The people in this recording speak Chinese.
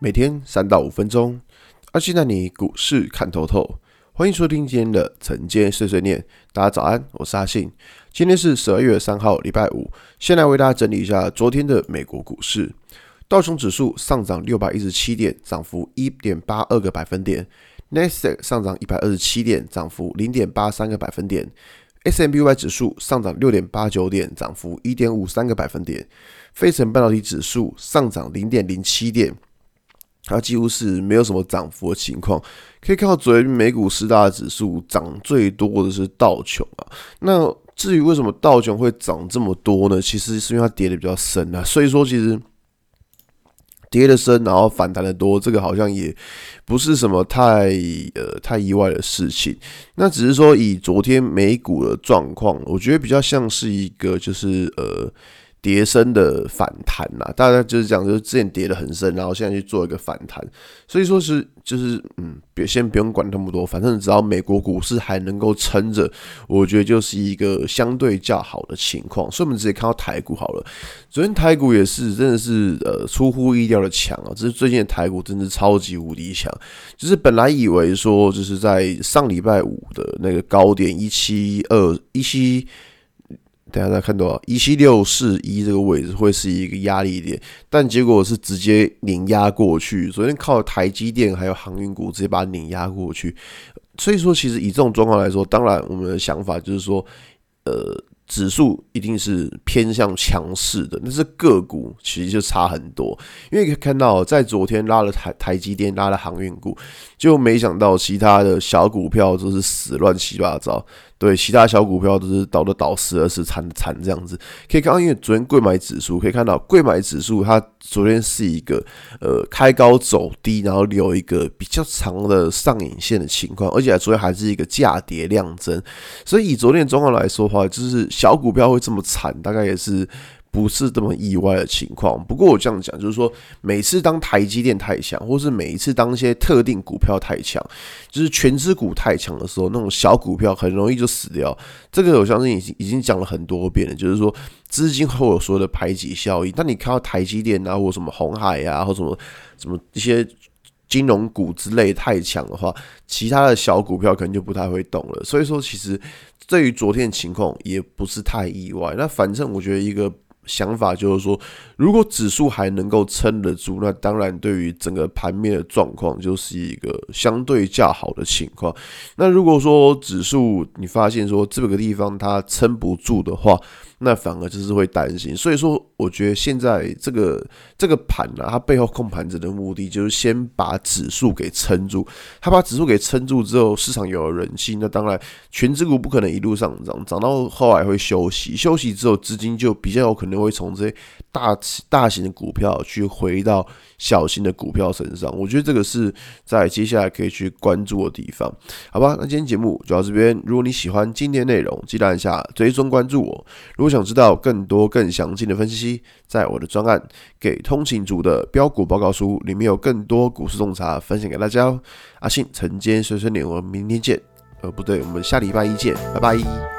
每天三到五分钟，阿信带你股市看透透。欢迎收听今天的晨间碎碎念。大家早安，我是阿信。今天是十二月三号，礼拜五。先来为大家整理一下昨天的美国股市。道琼指数上涨六百一十七点，涨幅一点八二个百分点。纳斯达克上涨一百二十七点，涨幅零点八三个百分点。S M B Y 指数上涨六点八九点，涨幅一点五三个百分点。费城半导体指数上涨零点零七点，它几乎是没有什么涨幅的情况。可以看到，昨天美股四大指数涨最多的是道琼啊。那至于为什么道琼会涨这么多呢？其实是因为它跌的比较深啊。所以说，其实。跌的深，然后反弹的多，这个好像也不是什么太呃太意外的事情。那只是说以昨天美股的状况，我觉得比较像是一个就是呃。跌深的反弹呐，大家就是讲，就是之前跌得很深，然后现在去做一个反弹，所以说是就是嗯，别先不用管那么多，反正只要美国股市还能够撑着，我觉得就是一个相对较好的情况。所以我们直接看到台股好了，昨天台股也是真的是呃出乎意料的强啊，这是最近的台股真的超级无敌强，就是本来以为说就是在上礼拜五的那个高点一七二一七。等下再看多少一七六四一这个位置会是一个压力点，但结果是直接碾压过去。昨天靠台积电还有航运股直接把它碾压过去，所以说其实以这种状况来说，当然我们的想法就是说，呃。指数一定是偏向强势的，但是个股其实就差很多。因为可以看到，在昨天拉了台台积电，拉了航运股，就没想到其他的小股票都是死乱七八糟。对，其他小股票都是倒的倒，死的死，惨的惨这样子。可以看到，因为昨天贵买指数可以看到，贵买指数它昨天是一个呃开高走低，然后留一个比较长的上影线的情况，而且昨天还是一个价跌量增。所以以昨天的状况来说的话，就是。小股票会这么惨，大概也是不是这么意外的情况。不过我这样讲，就是说，每次当台积电太强，或是每一次当一些特定股票太强，就是全资股太强的时候，那种小股票很容易就死掉。这个我相信已经已经讲了很多遍了，就是说资金会有所谓的排挤效应。当你看到台积电啊，或什么红海啊，或什么什么一些金融股之类太强的话，其他的小股票可能就不太会动了。所以说，其实。对于昨天的情况也不是太意外，那反正我觉得一个想法就是说，如果指数还能够撑得住，那当然对于整个盘面的状况就是一个相对较好的情况。那如果说指数你发现说这个地方它撑不住的话，那反而就是会担心，所以说我觉得现在这个这个盘呢，它背后控盘者的目的就是先把指数给撑住。它把指数给撑住之后，市场有了人气，那当然权值股不可能一路上涨，涨到后来会休息，休息之后资金就比较有可能会从这些大大型的股票去回到小型的股票身上。我觉得这个是在接下来可以去关注的地方，好吧？那今天节目就到这边。如果你喜欢今天内容，记得按下追踪关注我。如想知道更多更详尽的分析，在我的专案《给通勤族的标股报告书》里面有更多股市洞察分享给大家哦。阿信晨间碎碎念，我们明天见。呃，不对，我们下礼拜一见，拜拜。